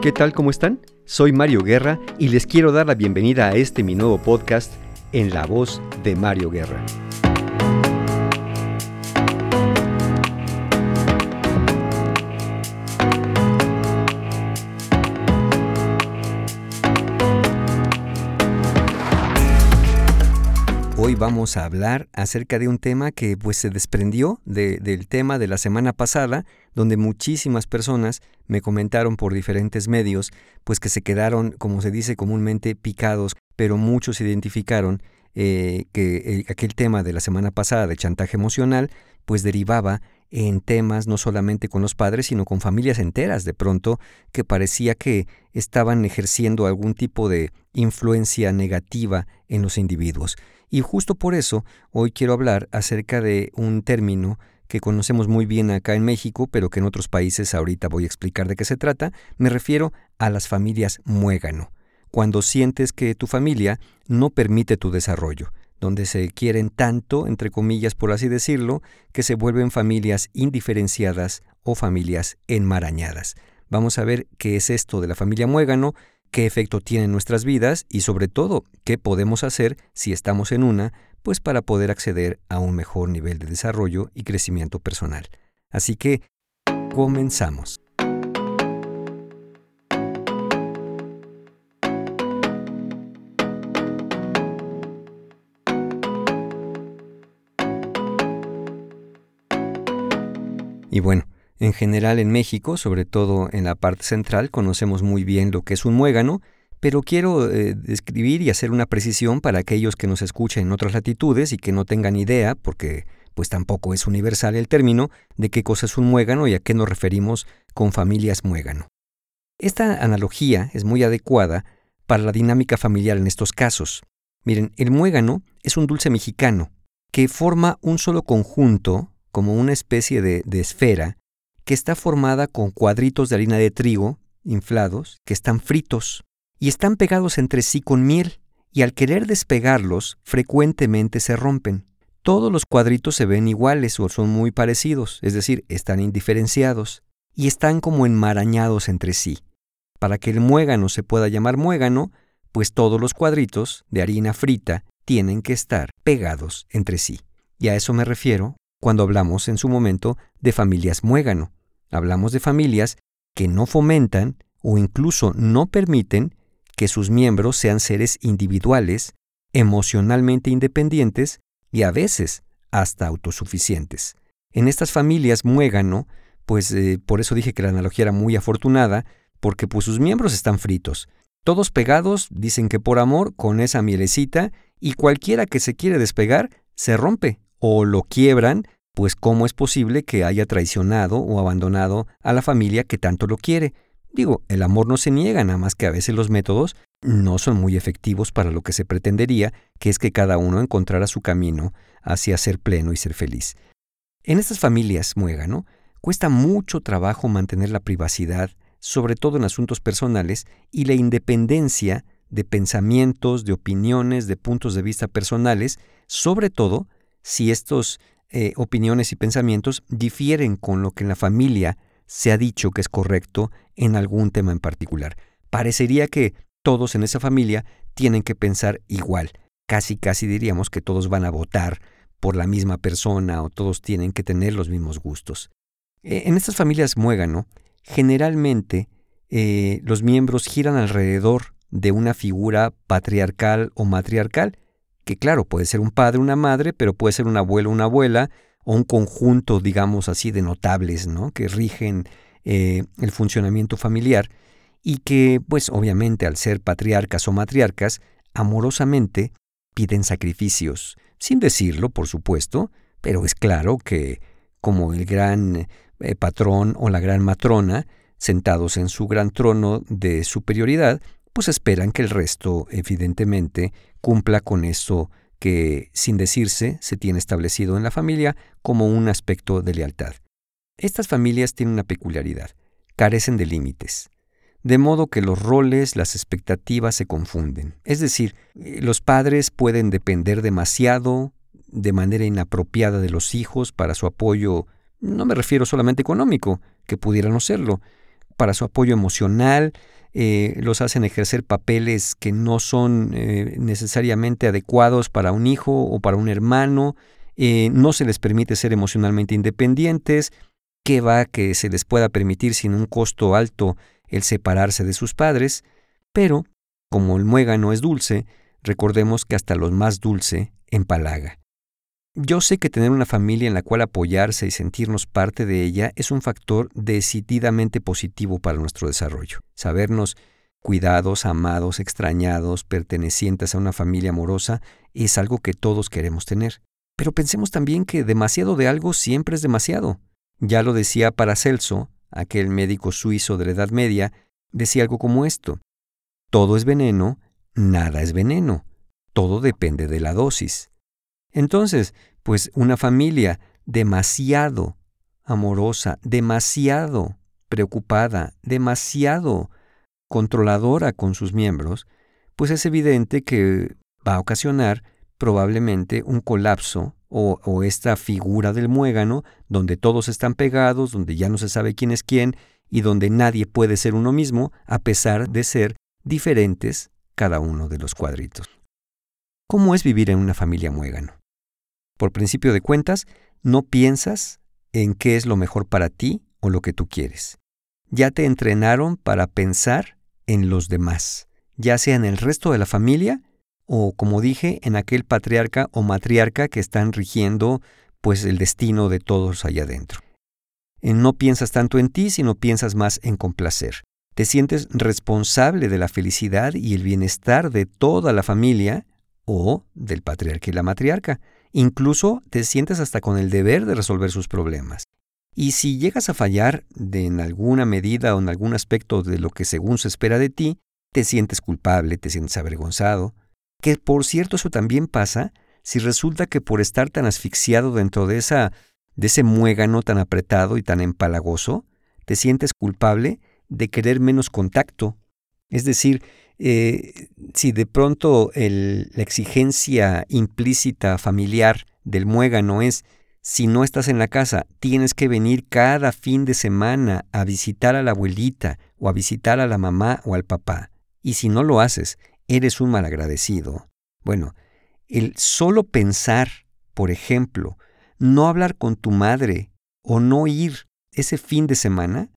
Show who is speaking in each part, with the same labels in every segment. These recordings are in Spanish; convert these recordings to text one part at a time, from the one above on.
Speaker 1: ¿Qué tal? ¿Cómo están? Soy Mario Guerra y les quiero dar la bienvenida a este mi nuevo podcast en la voz de Mario Guerra. Hoy vamos a hablar acerca de un tema que pues se desprendió del tema de la semana pasada, donde muchísimas personas me comentaron por diferentes medios, pues que se quedaron, como se dice comúnmente, picados, pero muchos identificaron eh, que aquel tema de la semana pasada de chantaje emocional, pues derivaba en temas no solamente con los padres, sino con familias enteras de pronto, que parecía que estaban ejerciendo algún tipo de influencia negativa en los individuos. Y justo por eso hoy quiero hablar acerca de un término que conocemos muy bien acá en México, pero que en otros países ahorita voy a explicar de qué se trata. Me refiero a las familias muégano. Cuando sientes que tu familia no permite tu desarrollo, donde se quieren tanto, entre comillas por así decirlo, que se vuelven familias indiferenciadas o familias enmarañadas. Vamos a ver qué es esto de la familia muégano qué efecto tiene en nuestras vidas y sobre todo qué podemos hacer si estamos en una, pues para poder acceder a un mejor nivel de desarrollo y crecimiento personal. Así que, comenzamos. Y bueno, en general en México, sobre todo en la parte central, conocemos muy bien lo que es un muégano, pero quiero eh, describir y hacer una precisión para aquellos que nos escuchen en otras latitudes y que no tengan idea, porque pues tampoco es universal el término, de qué cosa es un muégano y a qué nos referimos con familias muégano. Esta analogía es muy adecuada para la dinámica familiar en estos casos. Miren, el muégano es un dulce mexicano que forma un solo conjunto, como una especie de esfera, que está formada con cuadritos de harina de trigo inflados que están fritos y están pegados entre sí con miel y al querer despegarlos frecuentemente se rompen. Todos los cuadritos se ven iguales o son muy parecidos, es decir, están indiferenciados y están como enmarañados entre sí. Para que el muégano se pueda llamar muégano, pues todos los cuadritos de harina frita tienen que estar pegados entre sí. Y a eso me refiero cuando hablamos en su momento de familias muégano. Hablamos de familias que no fomentan o incluso no permiten que sus miembros sean seres individuales, emocionalmente independientes y a veces hasta autosuficientes. En estas familias muégano, pues eh, por eso dije que la analogía era muy afortunada, porque pues sus miembros están fritos, todos pegados, dicen que por amor, con esa mielecita, y cualquiera que se quiere despegar, se rompe, o lo quiebran, pues cómo es posible que haya traicionado o abandonado a la familia que tanto lo quiere. Digo, el amor no se niega, nada más que a veces los métodos no son muy efectivos para lo que se pretendería, que es que cada uno encontrara su camino hacia ser pleno y ser feliz. En estas familias muégano, cuesta mucho trabajo mantener la privacidad, sobre todo en asuntos personales, y la independencia de pensamientos, de opiniones, de puntos de vista personales, sobre todo si estos eh, opiniones y pensamientos difieren con lo que en la familia se ha dicho que es correcto en algún tema en particular. Parecería que todos en esa familia tienen que pensar igual. Casi, casi diríamos que todos van a votar por la misma persona o todos tienen que tener los mismos gustos. E, en estas familias muégano, generalmente eh, los miembros giran alrededor de una figura patriarcal o matriarcal que claro, puede ser un padre, una madre, pero puede ser un abuelo, una abuela, o un conjunto, digamos así, de notables, ¿no? Que rigen eh, el funcionamiento familiar y que, pues obviamente, al ser patriarcas o matriarcas, amorosamente piden sacrificios, sin decirlo, por supuesto, pero es claro que, como el gran eh, patrón o la gran matrona, sentados en su gran trono de superioridad, pues esperan que el resto, evidentemente, cumpla con eso que, sin decirse, se tiene establecido en la familia como un aspecto de lealtad. Estas familias tienen una peculiaridad, carecen de límites, de modo que los roles, las expectativas se confunden. Es decir, eh, los padres pueden depender demasiado de manera inapropiada de los hijos para su apoyo, no me refiero solamente económico, que pudiera no serlo, para su apoyo emocional, eh, los hacen ejercer papeles que no son eh, necesariamente adecuados para un hijo o para un hermano, eh, no se les permite ser emocionalmente independientes, qué va que se les pueda permitir sin un costo alto el separarse de sus padres, pero, como el muégano es dulce, recordemos que hasta lo más dulce empalaga. Yo sé que tener una familia en la cual apoyarse y sentirnos parte de ella es un factor decididamente positivo para nuestro desarrollo. Sabernos cuidados, amados, extrañados, pertenecientes a una familia amorosa es algo que todos queremos tener. Pero pensemos también que demasiado de algo siempre es demasiado. Ya lo decía Paracelso, aquel médico suizo de la Edad Media, decía algo como esto. Todo es veneno, nada es veneno. Todo depende de la dosis. Entonces, pues una familia demasiado amorosa, demasiado preocupada, demasiado controladora con sus miembros, pues es evidente que va a ocasionar probablemente un colapso o, esta figura del muégano donde todos están pegados, donde ya no se sabe quién es quién y donde nadie puede ser uno mismo a pesar de ser diferentes cada uno de los cuadritos. ¿Cómo es vivir en una familia muégano? Por principio de cuentas, no piensas en qué es lo mejor para ti o lo que tú quieres. Ya te entrenaron para pensar en los demás, ya sea en el resto de la familia o, como dije, en aquel patriarca o matriarca que están rigiendo pues el destino de todos allá adentro. No piensas tanto en ti, sino piensas más en complacer. Te sientes responsable de la felicidad y el bienestar de toda la familia o del patriarca y la matriarca. Incluso te sientes hasta con el deber de resolver sus problemas. Y si llegas a fallar de en alguna medida o en algún aspecto de lo que según se espera de ti, te sientes culpable, te sientes avergonzado. Que por cierto eso también pasa si resulta que por estar tan asfixiado dentro de esa de ese muégano tan apretado y tan empalagoso, te sientes culpable de querer menos contacto. Es decir, eh, si de pronto la exigencia implícita familiar del muégano es, si no estás en la casa, tienes que venir cada fin de semana a visitar a la abuelita o a visitar a la mamá o al papá, y si no lo haces, eres un malagradecido. Bueno, el solo pensar, por ejemplo, no hablar con tu madre o no ir ese fin de semana,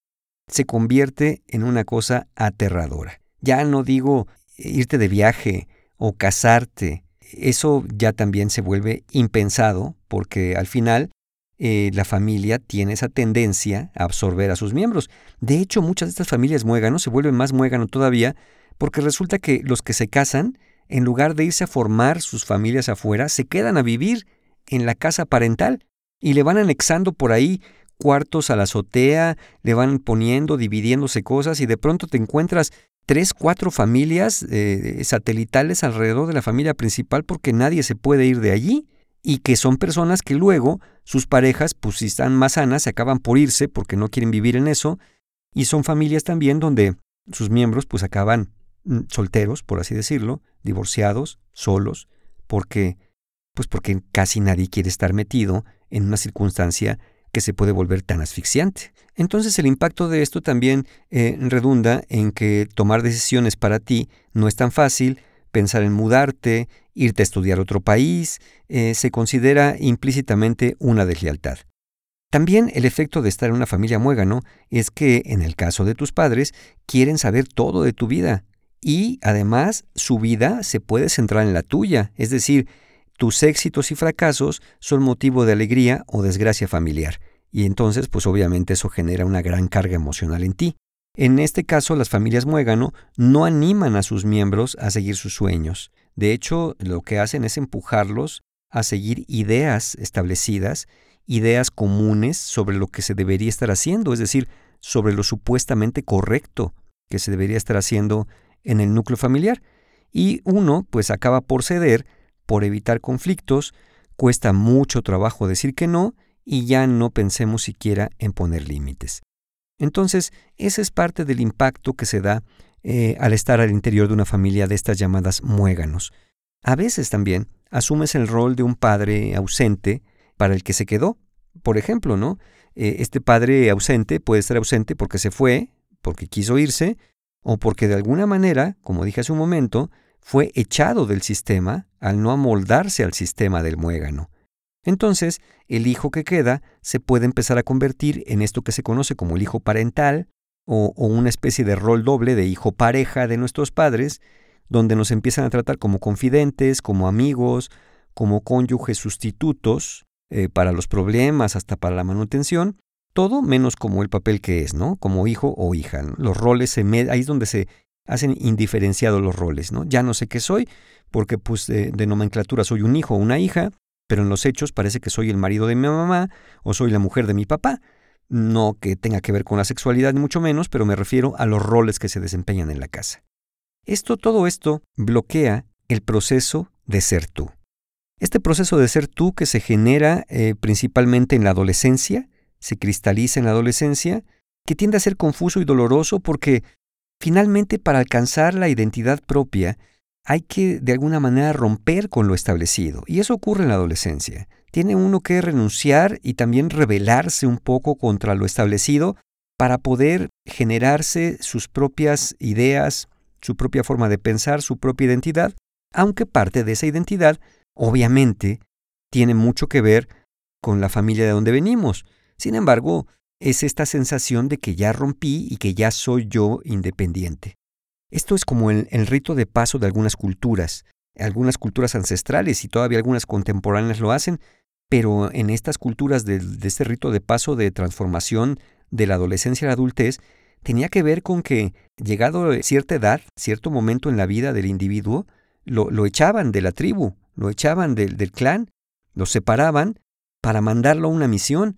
Speaker 1: se convierte en una cosa aterradora. Ya no digo irte de viaje o casarte. Eso ya también se vuelve impensado porque al final eh, la familia tiene esa tendencia a absorber a sus miembros. De hecho, muchas de estas familias muéganos se vuelven más muéganos todavía porque resulta que los que se casan, en lugar de irse a formar sus familias afuera, se quedan a vivir en la casa parental y le van anexando por ahí cuartos a la azotea, le van poniendo, dividiéndose cosas y de pronto te encuentras tres, cuatro familias eh, satelitales alrededor de la familia principal porque nadie se puede ir de allí y que son personas que luego sus parejas, pues si están más sanas, se acaban por irse porque no quieren vivir en eso y son familias también donde sus miembros pues acaban mm, solteros, por así decirlo, divorciados, solos, porque pues porque casi nadie quiere estar metido en una circunstancia que se puede volver tan asfixiante. Entonces el impacto de esto también eh, redunda en que tomar decisiones para ti no es tan fácil, pensar en mudarte, irte a estudiar otro país, eh, se considera implícitamente una deslealtad. También el efecto de estar en una familia muégano es que, en el caso de tus padres, quieren saber todo de tu vida y, además, su vida se puede centrar en la tuya, es decir, tus éxitos y fracasos son motivo de alegría o desgracia familiar, y entonces pues obviamente eso genera una gran carga emocional en ti. En este caso, las familias muégano no animan a sus miembros a seguir sus sueños. De hecho, lo que hacen es empujarlos a seguir ideas establecidas, ideas comunes sobre lo que se debería estar haciendo, es decir, sobre lo supuestamente correcto que se debería estar haciendo en el núcleo familiar. Y uno, pues acaba por ceder por evitar conflictos, cuesta mucho trabajo decir que no y ya no pensemos siquiera en poner límites. Entonces, ese es parte del impacto que se da eh, al estar al interior de una familia de estas llamadas muéganos. A veces también asumes el rol de un padre ausente para el que se quedó. Por ejemplo, ¿no? Eh, este padre ausente puede estar ausente porque se fue, porque quiso irse, o porque de alguna manera, como dije hace un momento, fue echado del sistema al no amoldarse al sistema del muégano. Entonces, el hijo que queda se puede empezar a convertir en esto que se conoce como el hijo parental o, una especie de rol doble de hijo pareja de nuestros padres, donde nos empiezan a tratar como confidentes, como amigos, como cónyuges sustitutos eh, para los problemas, hasta para la manutención, todo menos como el papel que es, ¿no? Como hijo o hija. Los roles, se ahí es donde se hacen indiferenciados los roles, ¿no? Ya no sé qué soy, porque pues de, nomenclatura soy un hijo o una hija, pero en los hechos parece que soy el marido de mi mamá o soy la mujer de mi papá. No que tenga que ver con la sexualidad, ni mucho menos, pero me refiero a los roles que se desempeñan en la casa. Esto, todo esto, bloquea el proceso de ser tú. Este proceso de ser tú que se genera eh, principalmente en la adolescencia, se cristaliza en la adolescencia, que tiende a ser confuso y doloroso porque finalmente para alcanzar la identidad propia hay que de alguna manera romper con lo establecido. Y eso ocurre en la adolescencia. Tiene uno que renunciar y también rebelarse un poco contra lo establecido para poder generarse sus propias ideas, su propia forma de pensar, su propia identidad, aunque parte de esa identidad, obviamente, tiene mucho que ver con la familia de donde venimos. Sin embargo, es esta sensación de que ya rompí y que ya soy yo independiente. Esto es como el, rito de paso de algunas culturas, algunas culturas ancestrales y todavía algunas contemporáneas lo hacen, pero en estas culturas de, este rito de paso de transformación de la adolescencia a la adultez, tenía que ver con que, llegado cierta edad, cierto momento en la vida del individuo, lo, echaban de la tribu, lo echaban del clan, lo separaban para mandarlo a una misión,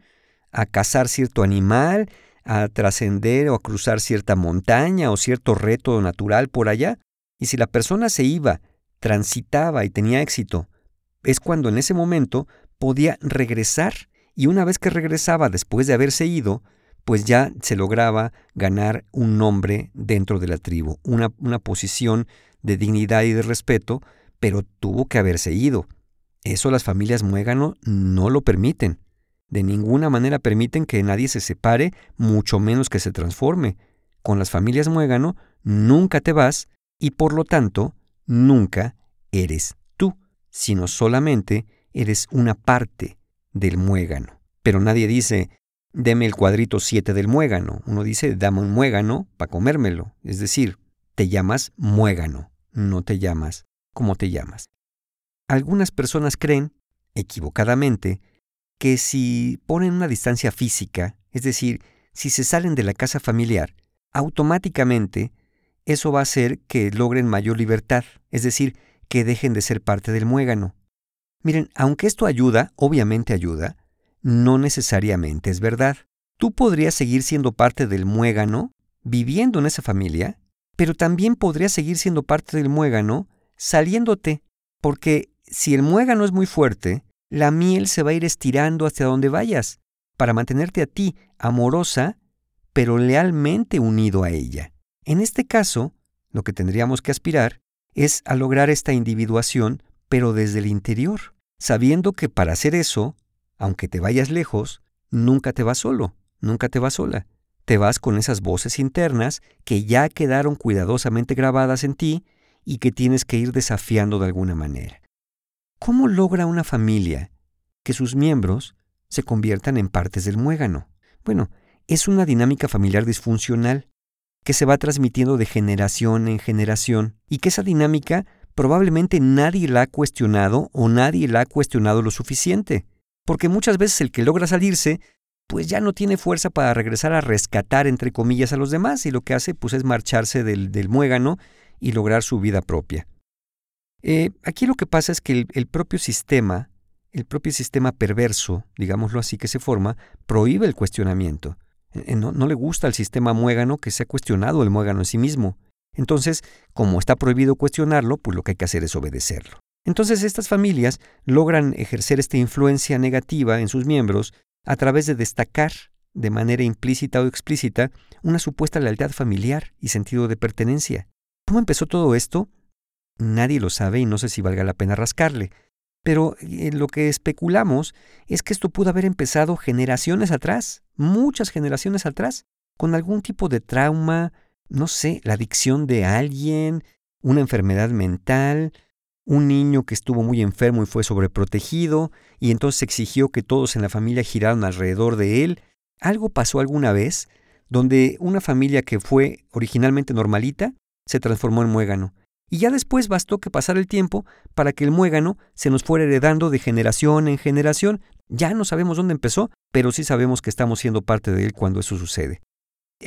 Speaker 1: a cazar cierto animal, a trascender o a cruzar cierta montaña o cierto reto natural por allá. Y si la persona se iba, transitaba y tenía éxito, es cuando en ese momento podía regresar. Y una vez que regresaba después de haberse ido, pues ya se lograba ganar un nombre dentro de la tribu, una, una posición de dignidad y de respeto, pero tuvo que haberse ido. Eso las familias muégano no lo permiten. De ninguna manera permiten que nadie se separe, mucho menos que se transforme. Con las familias muégano nunca te vas y por lo tanto nunca eres tú, sino solamente eres una parte del muégano. Pero nadie dice, deme el cuadrito 7 del muégano. Uno dice, dame un muégano para comérmelo. Es decir, te llamas muégano, no te llamas como te llamas. Algunas personas creen, equivocadamente, que si ponen una distancia física, es decir, si se salen de la casa familiar, automáticamente eso va a hacer que logren mayor libertad, es decir, que dejen de ser parte del muégano. Miren, aunque esto ayuda, obviamente ayuda, no necesariamente es verdad. Tú podrías seguir siendo parte del muégano, viviendo en esa familia, pero también podrías seguir siendo parte del muégano saliéndote, porque si el muégano es muy fuerte, la miel se va a ir estirando hacia donde vayas, para mantenerte a ti amorosa, pero lealmente unido a ella. En este caso, lo que tendríamos que aspirar es a lograr esta individuación, pero desde el interior, sabiendo que para hacer eso, aunque te vayas lejos, nunca te vas solo, nunca te vas sola. Te vas con esas voces internas que ya quedaron cuidadosamente grabadas en ti y que tienes que ir desafiando de alguna manera. ¿Cómo logra una familia que sus miembros se conviertan en partes del muégano? Bueno, es una dinámica familiar disfuncional que se va transmitiendo de generación en generación y que esa dinámica probablemente nadie la ha cuestionado o nadie la ha cuestionado lo suficiente, porque muchas veces el que logra salirse pues ya no tiene fuerza para regresar a rescatar entre comillas a los demás y lo que hace pues es marcharse del, del muégano y lograr su vida propia. Eh, aquí lo que pasa es que el, propio sistema, el propio sistema perverso, digámoslo así, que se forma, prohíbe el cuestionamiento. Eh, eh, no, no le gusta al sistema muégano que se ha cuestionado el muégano en sí mismo. Entonces, como está prohibido cuestionarlo, pues lo que hay que hacer es obedecerlo. Entonces estas familias logran ejercer esta influencia negativa en sus miembros a través de destacar, de manera implícita o explícita, una supuesta lealtad familiar y sentido de pertenencia. ¿Cómo empezó todo esto? Nadie lo sabe y no sé si valga la pena rascarle. Pero eh, lo que especulamos es que esto pudo haber empezado generaciones atrás, muchas generaciones atrás, con algún tipo de trauma, no sé, la adicción de alguien, una enfermedad mental, un niño que estuvo muy enfermo y fue sobreprotegido, y entonces exigió que todos en la familia giraran alrededor de él. Algo pasó alguna vez donde una familia que fue originalmente normalita se transformó en muégano. Y ya después bastó que pasara el tiempo para que el muégano se nos fuera heredando de generación en generación. Ya no sabemos dónde empezó, pero sí sabemos que estamos siendo parte de él cuando eso sucede.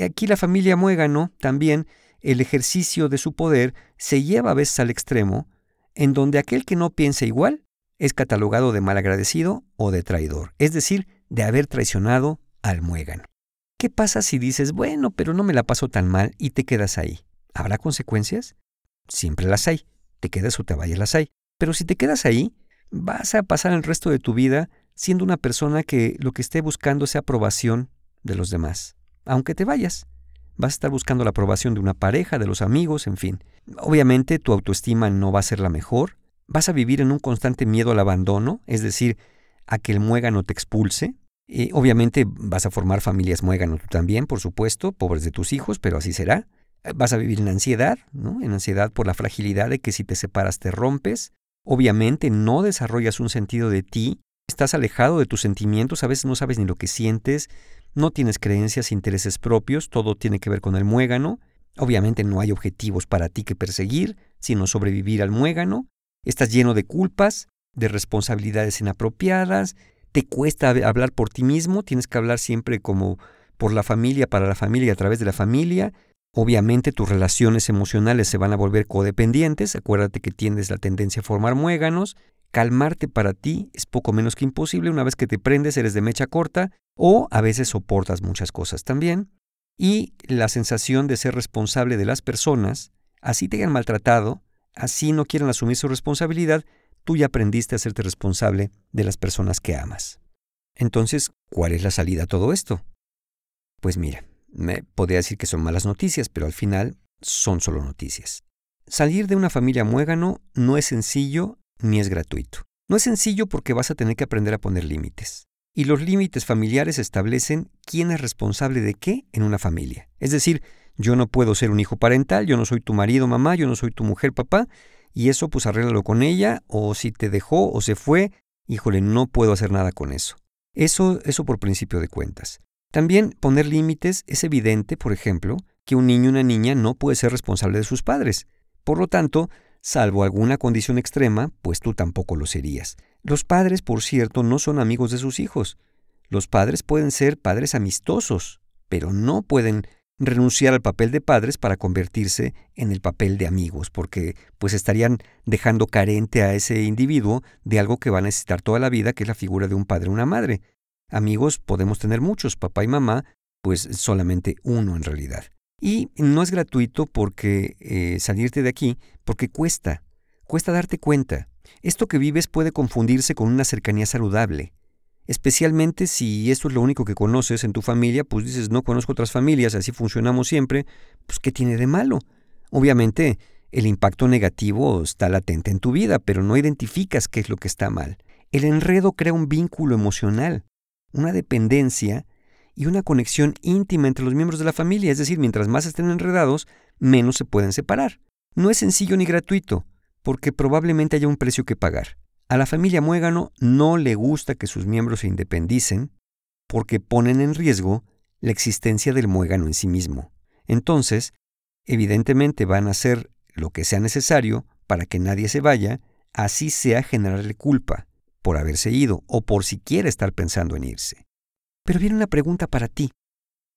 Speaker 1: Aquí la familia muégano también, el ejercicio de su poder se lleva a veces al extremo, en donde aquel que no piensa igual es catalogado de malagradecido o de traidor, es decir, de haber traicionado al muégano. ¿Qué pasa si dices, bueno, pero no me la paso tan mal y te quedas ahí? ¿Habrá consecuencias? Siempre las hay. Te quedas o te vayas las hay. Pero si te quedas ahí, vas a pasar el resto de tu vida siendo una persona que lo que esté buscando sea aprobación de los demás. Aunque te vayas, vas a estar buscando la aprobación de una pareja, de los amigos, en fin. Obviamente tu autoestima no va a ser la mejor. Vas a vivir en un constante miedo al abandono, es decir, a que el muégano te expulse. Y obviamente vas a formar familias muégano tú también, por supuesto, pobres de tus hijos, pero así será. Vas a vivir en ansiedad, ¿no? En ansiedad por la fragilidad de que si te separas te rompes. Obviamente no desarrollas un sentido de ti, estás alejado de tus sentimientos, a veces no sabes ni lo que sientes, no tienes creencias, intereses propios, todo tiene que ver con el muégano. Obviamente no hay objetivos para ti que perseguir, sino sobrevivir al muégano. Estás lleno de culpas, de responsabilidades inapropiadas, te cuesta hablar por ti mismo, tienes que hablar siempre como por la familia, para la familia a través de la familia. Obviamente tus relaciones emocionales se van a volver codependientes, acuérdate que tienes la tendencia a formar muéganos, calmarte para ti es poco menos que imposible, una vez que te prendes eres de mecha corta o a veces soportas muchas cosas también, y la sensación de ser responsable de las personas, así te hayan maltratado, así no quieran asumir su responsabilidad, tú ya aprendiste a hacerte responsable de las personas que amas. Entonces, ¿cuál es la salida a todo esto? Pues mira, podría decir que son malas noticias, pero al final son solo noticias. Salir de una familia muégano no es sencillo ni es gratuito. No es sencillo porque vas a tener que aprender a poner límites. Y los límites familiares establecen quién es responsable de qué en una familia. Es decir, yo no puedo ser un hijo parental, yo no soy tu marido, mamá, yo no soy tu mujer, papá, y eso pues arréglalo con ella, o si te dejó o se fue, híjole, no puedo hacer nada con eso. Eso, eso por principio de cuentas. También poner límites es evidente, por ejemplo, que un niño o una niña no puede ser responsable de sus padres. Por lo tanto, salvo alguna condición extrema, pues tú tampoco lo serías. Los padres, por cierto, no son amigos de sus hijos. Los padres pueden ser padres amistosos, pero no pueden renunciar al papel de padres para convertirse en el papel de amigos, porque pues estarían dejando carente a ese individuo de algo que va a necesitar toda la vida, que es la figura de un padre o una madre. Amigos podemos tener muchos, papá y mamá, pues solamente uno en realidad. Y no es gratuito porque eh, salirte de aquí, porque cuesta, cuesta darte cuenta. Esto que vives puede confundirse con una cercanía saludable. Especialmente si esto es lo único que conoces en tu familia, pues dices, no conozco otras familias, así funcionamos siempre, pues ¿qué tiene de malo? Obviamente, el impacto negativo está latente en tu vida, pero no identificas qué es lo que está mal. El enredo crea un vínculo emocional una dependencia y una conexión íntima entre los miembros de la familia, es decir, mientras más estén enredados, menos se pueden separar. No es sencillo ni gratuito, porque probablemente haya un precio que pagar. A la familia Muégano no le gusta que sus miembros se independicen porque ponen en riesgo la existencia del muégano en sí mismo. Entonces, evidentemente van a hacer lo que sea necesario para que nadie se vaya, así sea generarle culpa, por haberse ido o por siquiera estar pensando en irse. Pero viene una pregunta para ti.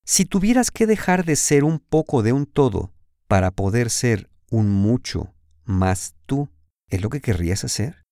Speaker 1: Si tuvieras que dejar de ser un poco de un todo para poder ser un mucho más tú, ¿es lo que querrías hacer?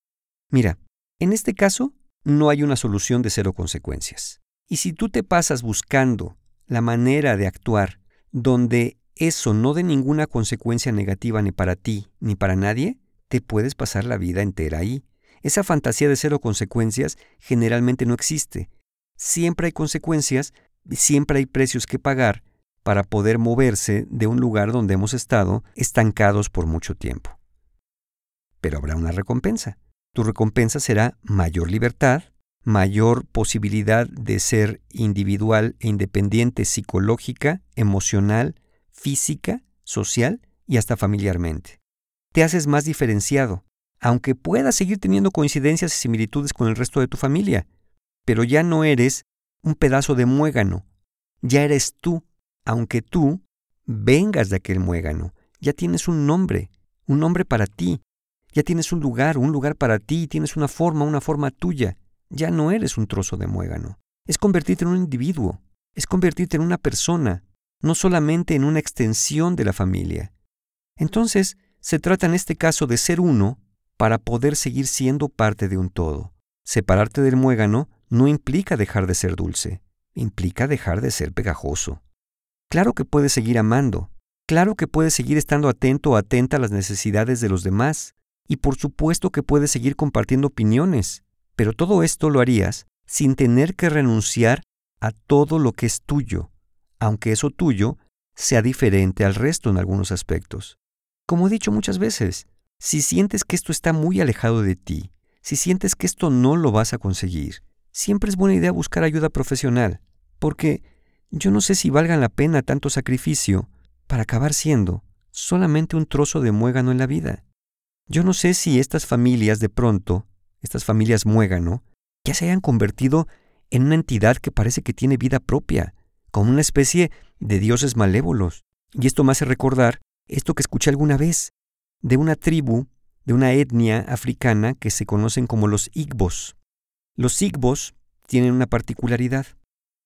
Speaker 1: Mira, en este caso no hay una solución de cero consecuencias. Y si tú te pasas buscando la manera de actuar donde eso no dé ninguna consecuencia negativa ni para ti ni para nadie, te puedes pasar la vida entera ahí, esa fantasía de cero consecuencias generalmente no existe. Siempre hay consecuencias, siempre hay precios que pagar para poder moverse de un lugar donde hemos estado estancados por mucho tiempo. Pero habrá una recompensa. Tu recompensa será mayor libertad, mayor posibilidad de ser individual e independiente psicológica, emocional, física, social y hasta familiarmente. Te haces más diferenciado, aunque puedas seguir teniendo coincidencias y similitudes con el resto de tu familia, pero ya no eres un pedazo de muégano, ya eres tú, aunque tú vengas de aquel muégano, ya tienes un nombre, un nombre para ti, ya tienes un lugar, un lugar para ti, tienes una forma, una forma tuya, ya no eres un trozo de muégano, es convertirte en un individuo, es convertirte en una persona, no solamente en una extensión de la familia. Entonces, se trata en este caso de ser uno para poder seguir siendo parte de un todo. Separarte del muégano no implica dejar de ser dulce, implica dejar de ser pegajoso. Claro que puedes seguir amando, claro que puedes seguir estando atento o atenta a las necesidades de los demás, y por supuesto que puedes seguir compartiendo opiniones, pero todo esto lo harías sin tener que renunciar a todo lo que es tuyo, aunque eso tuyo sea diferente al resto en algunos aspectos. Como he dicho muchas veces, si sientes que esto está muy alejado de ti, si sientes que esto no lo vas a conseguir, siempre es buena idea buscar ayuda profesional, porque yo no sé si valgan la pena tanto sacrificio para acabar siendo solamente un trozo de muégano en la vida. Yo no sé si estas familias de pronto, estas familias muégano, ya se hayan convertido en una entidad que parece que tiene vida propia, como una especie de dioses malévolos. Y esto me hace recordar esto que escuché alguna vez de una tribu, de una etnia africana que se conocen como los Igbos. Los Igbos tienen una particularidad.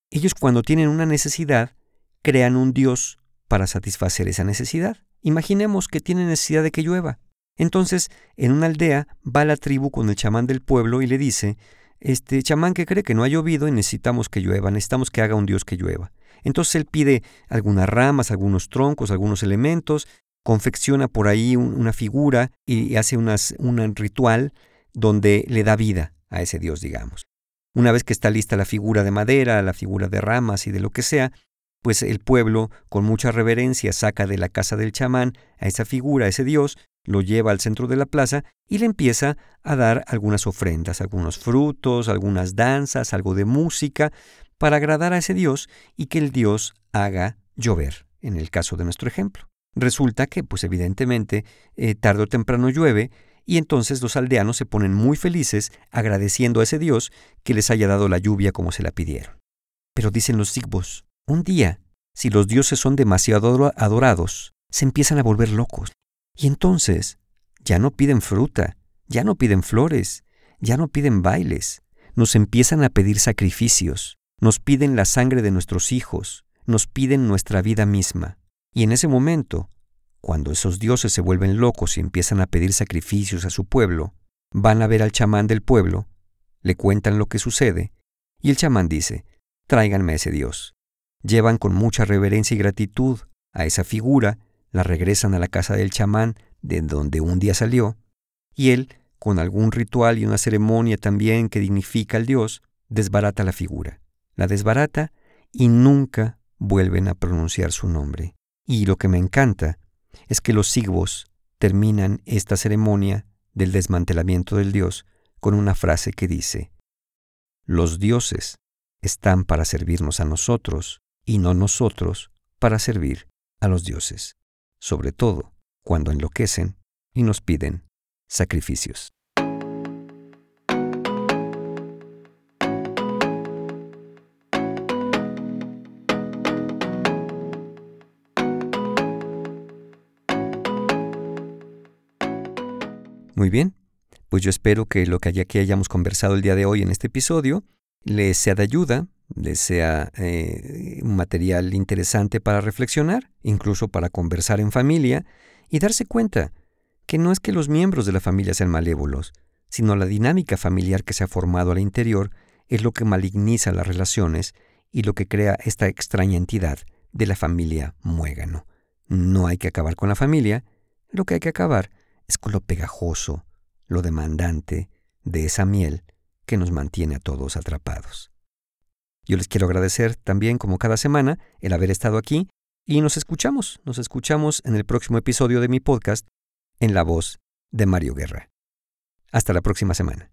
Speaker 1: Ellos cuando tienen una necesidad, crean un dios para satisfacer esa necesidad. Imaginemos que tienen necesidad de que llueva. Entonces, en una aldea va la tribu con el chamán del pueblo y le dice, este chamán que cree que no ha llovido y necesitamos que llueva, necesitamos que haga un dios que llueva. Entonces él pide algunas ramas, algunos troncos, algunos elementos, confecciona por ahí una figura y hace unas, un ritual donde le da vida a ese dios, digamos. Una vez que está lista la figura de madera, la figura de ramas y de lo que sea, pues el pueblo, con mucha reverencia, saca de la casa del chamán a esa figura, a ese dios, lo lleva al centro de la plaza y le empieza a dar algunas ofrendas, algunos frutos, algunas danzas, algo de música, para agradar a ese Dios y que el Dios haga llover, en el caso de nuestro ejemplo. Resulta que, pues evidentemente, eh, tarde o temprano llueve, y entonces los aldeanos se ponen muy felices agradeciendo a ese Dios que les haya dado la lluvia como se la pidieron. Pero dicen los sigbos, un día, si los dioses son demasiado adorados, se empiezan a volver locos. Y entonces, ya no piden fruta, ya no piden flores, ya no piden bailes, nos empiezan a pedir sacrificios, nos piden la sangre de nuestros hijos, nos piden nuestra vida misma. Y en ese momento, cuando esos dioses se vuelven locos y empiezan a pedir sacrificios a su pueblo, van a ver al chamán del pueblo, le cuentan lo que sucede, y el chamán dice, tráiganme a ese dios. Llevan con mucha reverencia y gratitud a esa figura, la regresan a la casa del chamán de donde un día salió, y él, con algún ritual y una ceremonia también que dignifica al dios, desbarata la figura la desbarata y nunca vuelven a pronunciar su nombre. Y lo que me encanta es que los sigvos terminan esta ceremonia del desmantelamiento del dios con una frase que dice, los dioses están para servirnos a nosotros y no nosotros para servir a los dioses, sobre todo cuando enloquecen y nos piden sacrificios. Muy bien, pues yo espero que lo que aquí hayamos conversado el día de hoy en este episodio les sea de ayuda, les sea eh, un material interesante para reflexionar, incluso para conversar en familia y darse cuenta que no es que los miembros de la familia sean malévolos, sino la dinámica familiar que se ha formado al interior es lo que maligniza las relaciones y lo que crea esta extraña entidad de la familia muégano. No hay que acabar con la familia, lo que hay que acabar es lo pegajoso, lo demandante de esa miel que nos mantiene a todos atrapados. Yo les quiero agradecer también, como cada semana, el haber estado aquí y nos escuchamos, nos escuchamos en el próximo episodio de mi podcast, en la voz de Mario Guerra. Hasta la próxima semana.